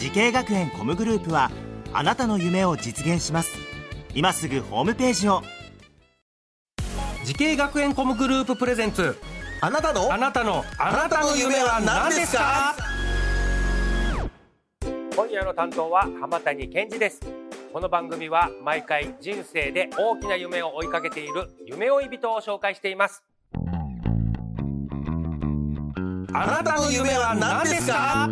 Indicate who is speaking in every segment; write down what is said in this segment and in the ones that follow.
Speaker 1: 滋慶学園 COMグループはあなたの夢を実現します。今すぐホームページを。
Speaker 2: 滋慶学園 COMグループ presents。
Speaker 3: あなたの？
Speaker 2: あなたの？あなたの夢は何ですか？
Speaker 4: 今夜の担当は浜谷健司です。この番組は毎回人生で大きな夢を追いかけている夢追い人を紹介しています。
Speaker 3: あなたの夢は何ですか？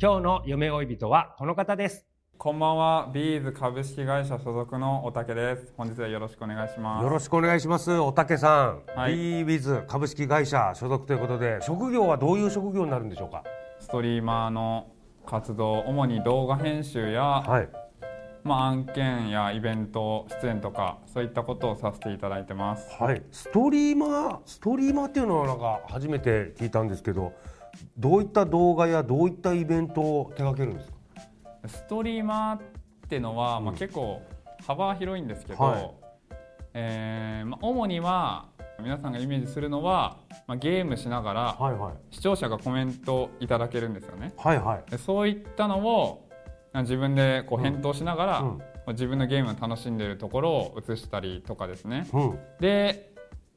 Speaker 4: 今日の夢追い人はこの方です。
Speaker 5: こんばんは、ビーズ株式会社所属のおたけです。本日はよろしくお願いします。
Speaker 2: よろしくお願いします。おたけさん、
Speaker 5: はい。
Speaker 2: ウィズ株式会社所属ということで職業はどういう職業になるんでしょうか？
Speaker 5: ストリーマーの活動、主に動画編集や、
Speaker 2: はい。
Speaker 5: まあ、案件やイベント出演とかそういったことをさせていただいてます。
Speaker 2: はい。ストリーマー？ストリーマーっていうのはなんか初めて聞いたんですけどどういった動画やどういったイベントを手掛けるんですか？
Speaker 5: ストリーマーってのは、まあ、結構幅広いんですけど、
Speaker 2: はい。
Speaker 5: えーまあ、主には皆さんがイメージするのは、まあ、ゲームしながら
Speaker 2: はいはい。
Speaker 5: 視聴者がコメントいただけるんですよね。
Speaker 2: はいはい。
Speaker 5: でそういったのをあ自分でこう返答しながら、
Speaker 2: うん。
Speaker 5: 自分のゲームを楽しんでいるところを映したりとかですね。
Speaker 2: うん。
Speaker 5: で、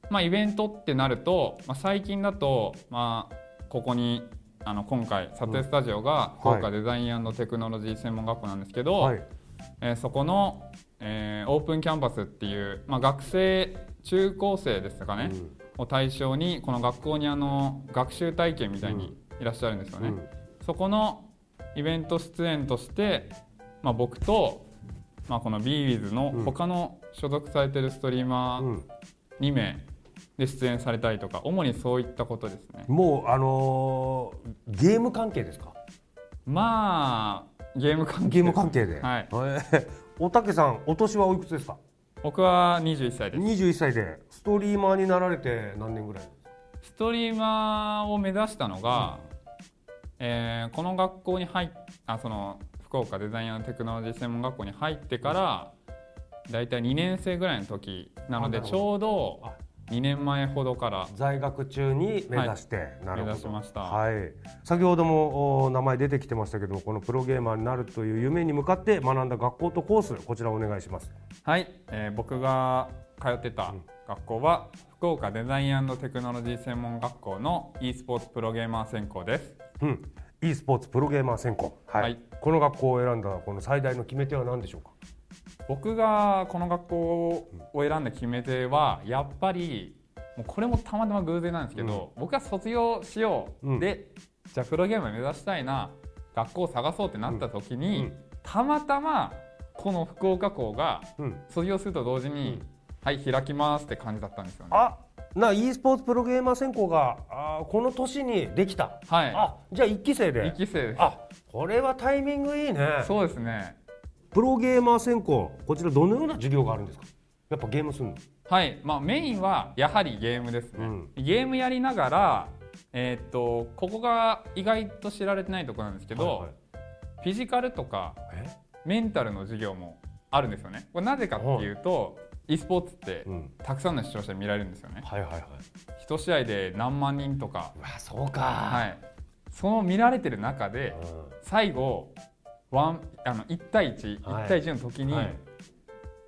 Speaker 5: まあ、イベントってなると、まあ、最近だと、まあ、ここにあの今回撮影スタジオが福岡デザインテクノロジー専門学校なんですけど、
Speaker 2: はい。
Speaker 5: えーそこの、えーオープンキャンパスっていう、まあ、学生中高生ですかね、
Speaker 2: うん。
Speaker 5: を対象にこの学校にあの学習体験みたいにいらっしゃるんですよね。
Speaker 2: うん。
Speaker 5: そこのイベント出演として、まあ、僕と、まあ、この BWIZ の他の所属されてるストリーマー
Speaker 2: うん。
Speaker 5: 2名で出演されたりとか主にそういったことですね。
Speaker 2: もうあのーゲーム関係ですか？
Speaker 5: まあゲーム関係。
Speaker 2: ゲーム関係で。
Speaker 5: はい。
Speaker 2: えーおたけさんお年はおいくつですか？
Speaker 5: 僕は21歳です。
Speaker 2: 21歳でストリーマーになられて何年ぐらい？
Speaker 5: ストリーマーを目指したのが、えーこの学校に入っあその福岡デザインテクノロジー専門学校に入ってからだいたい2年生ぐらいの時なのでちょうど
Speaker 2: あ
Speaker 5: 2年前ほどから。
Speaker 2: 在学中に目指して、なるほど。
Speaker 5: 目指しました。
Speaker 2: はい、先ほどもお名前出てきてましたけどもこのプロゲーマーになるという夢に向かって学んだ学校とコースこちらお願いします。
Speaker 5: はい、えー僕が通ってた学校は福岡デザインテクノロジー専門学校の e スポーツプロゲーマー専攻です。
Speaker 2: うん。e スポーツプロゲーマー専攻。はい、
Speaker 5: はい。
Speaker 2: この学校を選んだこの最大の決め手は何でしょうか？
Speaker 5: 僕がこの学校を選んだ決め手はやっぱりもうこれもたまたま偶然なんですけど、僕が卒業しよう、
Speaker 2: うん。
Speaker 5: でじゃあプロゲーム目指したいな。学校を探そうってなった時に、
Speaker 2: うん。うん
Speaker 5: たまたまこの福岡校が
Speaker 2: うん。
Speaker 5: 卒業すると同時に、はい開きますって感じだったんですよね。
Speaker 2: あな e スポーツプロゲーマー専攻があーこの年にできた。
Speaker 5: はい。
Speaker 2: あじゃあ1期生で。
Speaker 5: 一期生です。
Speaker 2: あこれはタイミングいいね。
Speaker 5: そうですね
Speaker 2: プロゲーマー専攻こちらどのような授業があるんですか？やっぱゲームするの？
Speaker 5: はい、まあ、メインはやはりゲームですね、
Speaker 2: うん。
Speaker 5: ゲームやりながら、えーっとここが意外と知られてないところなんですけど、
Speaker 2: はいはい。
Speaker 5: フィジカルとか
Speaker 2: え？
Speaker 5: メンタルの授業もあるんですよね。これなぜかっていうと、e スポーツって
Speaker 2: うん。
Speaker 5: たくさんの視聴者に見られるんですよね。
Speaker 2: はいはいはい。
Speaker 5: 一試合で何万人とか、
Speaker 2: うわそうか。
Speaker 5: はい、その見られてる中で最後ワンあの1対1、
Speaker 2: はい。
Speaker 5: 1対1の時に、
Speaker 2: はい。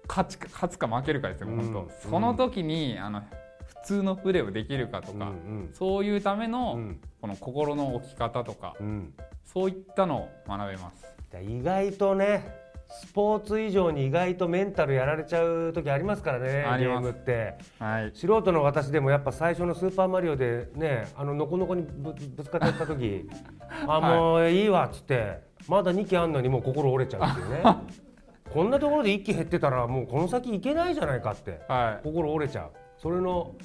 Speaker 5: 勝ちか勝つか負けるかですよ、
Speaker 2: うん
Speaker 5: 本当。その時にあの普通のプレーをできるかとか、
Speaker 2: うん
Speaker 5: そういうための、
Speaker 2: うん。
Speaker 5: この心の置き方とか
Speaker 2: うん。うん
Speaker 5: そういったのを学べます。
Speaker 2: 意外とねスポーツ以上に意外とメンタルやられちゃう時ありますからねゲームって。
Speaker 5: はい。
Speaker 2: 素人の私でもやっぱ最初の「スーパーマリオ」でねあのノコノコにぶぶつかってやった時 あもういいわっつってまだ2機あんのにもう心折れちゃうっていうね。こんなところで1機減ってたらもうこの先いけないじゃないかって。
Speaker 5: はい。
Speaker 2: 心折れちゃう。それの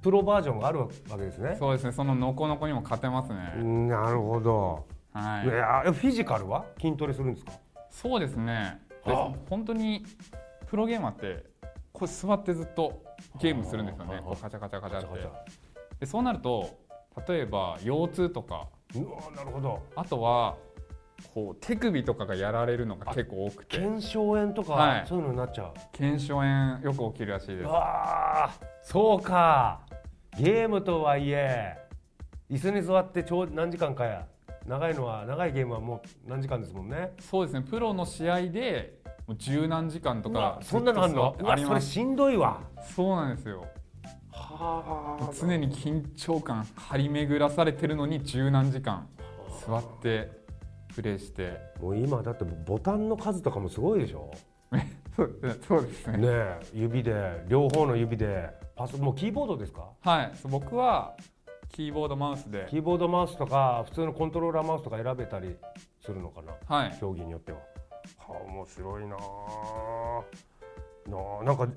Speaker 2: プロバージョンがあるわけですね。
Speaker 5: そうですね。そのノコノコにも勝てますね、
Speaker 2: うんなるほど。
Speaker 5: はい、
Speaker 2: いやフィジカルは？筋トレするんですか？
Speaker 5: そうですね。本当にプロゲーマーってこう座ってずっとゲームするんですよ
Speaker 2: はあ
Speaker 5: ねこうカチャカチャカチャって。でそうなると例えば腰痛とか。
Speaker 2: うわなるほど。
Speaker 5: あとはこう手首とかがやられるのが結構多くて。
Speaker 2: 腱鞘炎とか、
Speaker 5: はい。
Speaker 2: そういうのになっちゃう。
Speaker 5: 腱鞘炎よく起きるらしいです。
Speaker 2: ああそうか。ゲームとはいえ椅子に座ってちょう何時間かや。長いのは長いゲームはもう何時間ですもんね。
Speaker 5: そうですね。プロの試合でもう十何時間と
Speaker 2: う
Speaker 5: か
Speaker 2: わそんなのあんの？
Speaker 5: ずっと座って
Speaker 2: うわそれしんどいわ。
Speaker 5: そうなんですよ。
Speaker 2: は
Speaker 5: 常に緊張感張り巡らされてるのに十何時間座ってプレイして。
Speaker 2: もう今だってボタンの数とかもすごいでしょ？
Speaker 5: そうですね。
Speaker 2: ねえ指で両方の指で。パソもうキーボードですか？
Speaker 5: はい。僕はキーボードマウスで。
Speaker 2: キーボードマウスとか普通のコントローラーマウスとか選べたりするのかな？
Speaker 5: はい。
Speaker 2: 競技によっては。はあ面白いなあなあなんか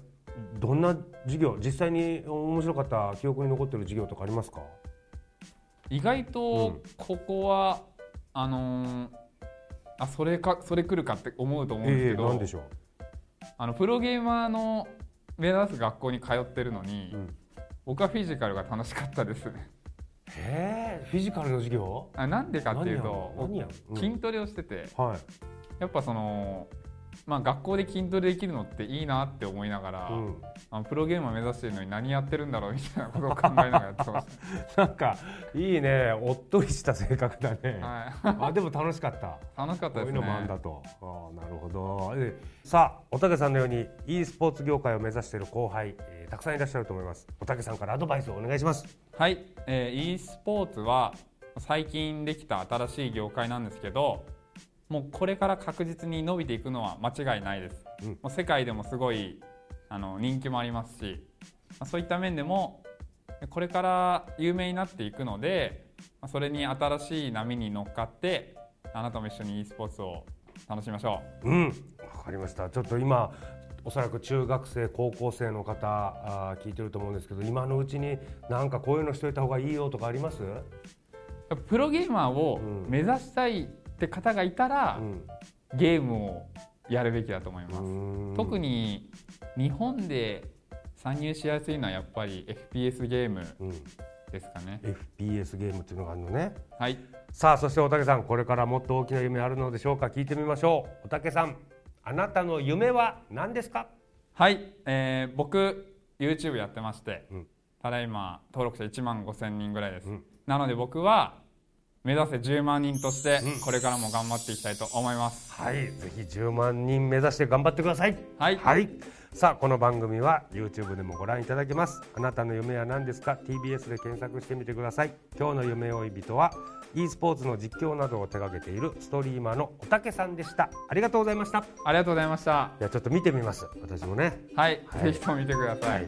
Speaker 2: どんな授業？実際に面白かった記憶に残ってる授業とかありますか？
Speaker 5: 意外
Speaker 2: う
Speaker 5: と
Speaker 2: ん。
Speaker 5: ここは、あのーあそれかそれ来るかって思うと思うんですけど、
Speaker 2: なんでしょう、
Speaker 5: あのプロゲーマーの目指す学校に通ってるのに、
Speaker 2: うん。
Speaker 5: 僕はフィジカルが楽しかったです。ね
Speaker 2: へえフィジカルの授業？
Speaker 5: あなんでかっていうと
Speaker 2: うん。
Speaker 5: 筋トレをしてて
Speaker 2: はい、
Speaker 5: やっぱそのまあ学校で筋トレできるのっていいなって思いながら、
Speaker 2: うん、
Speaker 5: あのプロゲーマー目指してるのに何やってるんだろうみたいなことを考えながらやってまし
Speaker 2: なんかいいねおっとりした性格だね、
Speaker 5: た、はい、
Speaker 2: あでも楽しかった
Speaker 5: 楽しかったですね
Speaker 2: こういうのもあんだと。ああなるほど。えさあおたけさんのように e スポーツ業界を目指している後輩、えーたくさんいらっしゃると思います。おたけさんからアドバイスをお願いします。
Speaker 5: はい、えー、e スポーツは最近できた新しい業界なんですけどもうこれから確実に伸びていくのは間違いないです、
Speaker 2: うん。
Speaker 5: もう世界でもすごいあの人気もありますしまあそういった面でもこれから有名になっていくのでまあそれに新しい波に乗っかってあなたも一緒に e スポーツを楽しみましょ
Speaker 2: う。ん、わかりました。ちょっと今おそらく中学生高校生の方あー聞いてると思うんですけど、今のうちになんかこういうのしといた方がいいよとかあります？
Speaker 5: うプロゲーマーを
Speaker 2: うん。
Speaker 5: 目指したいって方がいたら、
Speaker 2: うん。
Speaker 5: ゲームをやるべきだと思います、
Speaker 2: うん。
Speaker 5: 特に日本で参入しやすいのはやっぱり FPS ゲーム
Speaker 2: うん、
Speaker 5: ですかね。
Speaker 2: FPS ゲームっていうのがあるのね。
Speaker 5: はい。
Speaker 2: さあそしておたけさんこれからもっと大きな夢あるのでしょうか？聞いてみましょう。おたけさんあなたの夢は何ですか？
Speaker 5: はい、えー僕 YouTube やってまして、
Speaker 2: うん。
Speaker 5: ただいま登録者1万5千人ぐらいです、
Speaker 2: うん。
Speaker 5: なので僕は目指せ10万人として
Speaker 2: うん
Speaker 5: これからも頑張っていきたいと思います、
Speaker 2: はい、ぜひ10万人目指して頑張ってください。
Speaker 5: はい
Speaker 2: はい。さあ、この番組は YouTube でもご覧いただけます。あなたの夢は何ですか ?TBS で検索してみてください。今日の夢追い人は e スポーツの実況などを手掛けているストリーマーのおたけさんでした。ありがとうございました。い
Speaker 5: ありがとうございました
Speaker 2: や、ちょっと見てみます。私もね。
Speaker 5: はい、
Speaker 2: はい
Speaker 5: ぜひとも見てください、